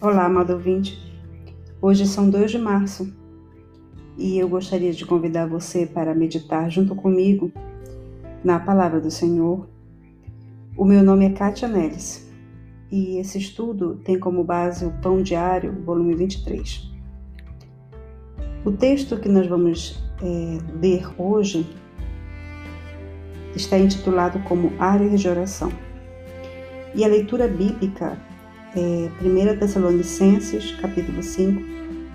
Olá, amado ouvinte. Hoje são 2 de março e eu gostaria de convidar você para meditar junto comigo na palavra do Senhor. O meu nome é Kátia Neles e esse estudo tem como base o Pão Diário, volume 23. O texto que nós vamos é, ler hoje está intitulado como Áreas de Oração. E a leitura bíblica é, 1 Tessalonicenses, capítulo 5,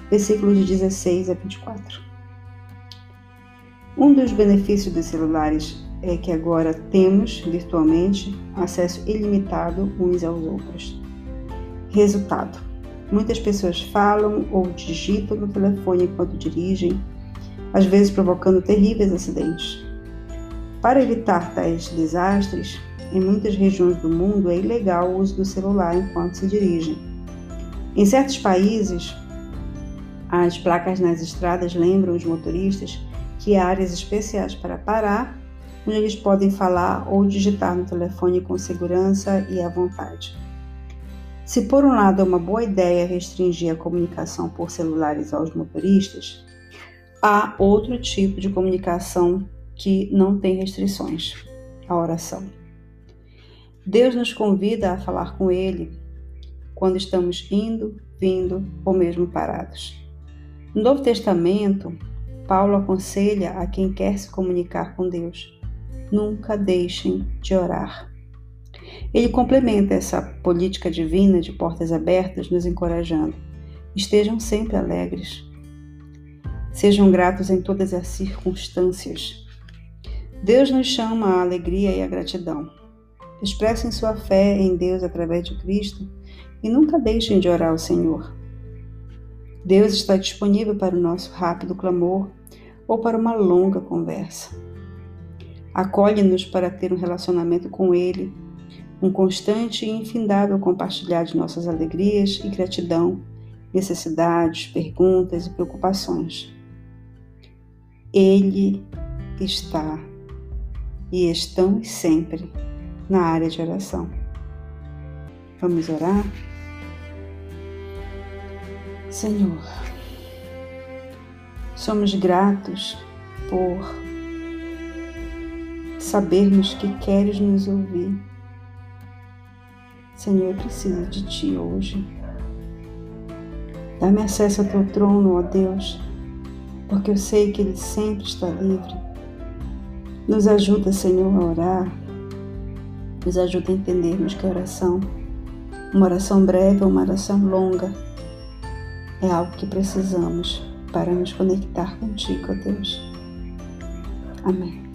versículos de 16 a 24. Um dos benefícios dos celulares é que agora temos, virtualmente, acesso ilimitado uns aos outros. Resultado: muitas pessoas falam ou digitam no telefone enquanto dirigem, às vezes provocando terríveis acidentes. Para evitar tais desastres, em muitas regiões do mundo é ilegal o uso do celular enquanto se dirige. Em certos países, as placas nas estradas lembram os motoristas que há áreas especiais para parar, onde eles podem falar ou digitar no telefone com segurança e à vontade. Se por um lado é uma boa ideia restringir a comunicação por celulares aos motoristas, há outro tipo de comunicação que não tem restrições: a oração. Deus nos convida a falar com Ele quando estamos indo, vindo ou mesmo parados. No Novo Testamento, Paulo aconselha a quem quer se comunicar com Deus: nunca deixem de orar. Ele complementa essa política divina de portas abertas, nos encorajando: estejam sempre alegres. Sejam gratos em todas as circunstâncias. Deus nos chama à alegria e à gratidão. Expressem sua fé em Deus através de Cristo e nunca deixem de orar ao Senhor. Deus está disponível para o nosso rápido clamor ou para uma longa conversa. Acolhe-nos para ter um relacionamento com Ele, um constante e infindável compartilhar de nossas alegrias e gratidão, necessidades, perguntas e preocupações. Ele está e estamos sempre na área de oração. Vamos orar? Senhor, somos gratos por sabermos que queres nos ouvir. Senhor, eu preciso de Ti hoje. Dá-me acesso ao Teu trono, ó Deus, porque eu sei que Ele sempre está livre. Nos ajuda, Senhor, a orar nos ajuda a entendermos que a oração, uma oração breve ou uma oração longa, é algo que precisamos para nos conectar contigo, ó Deus. Amém.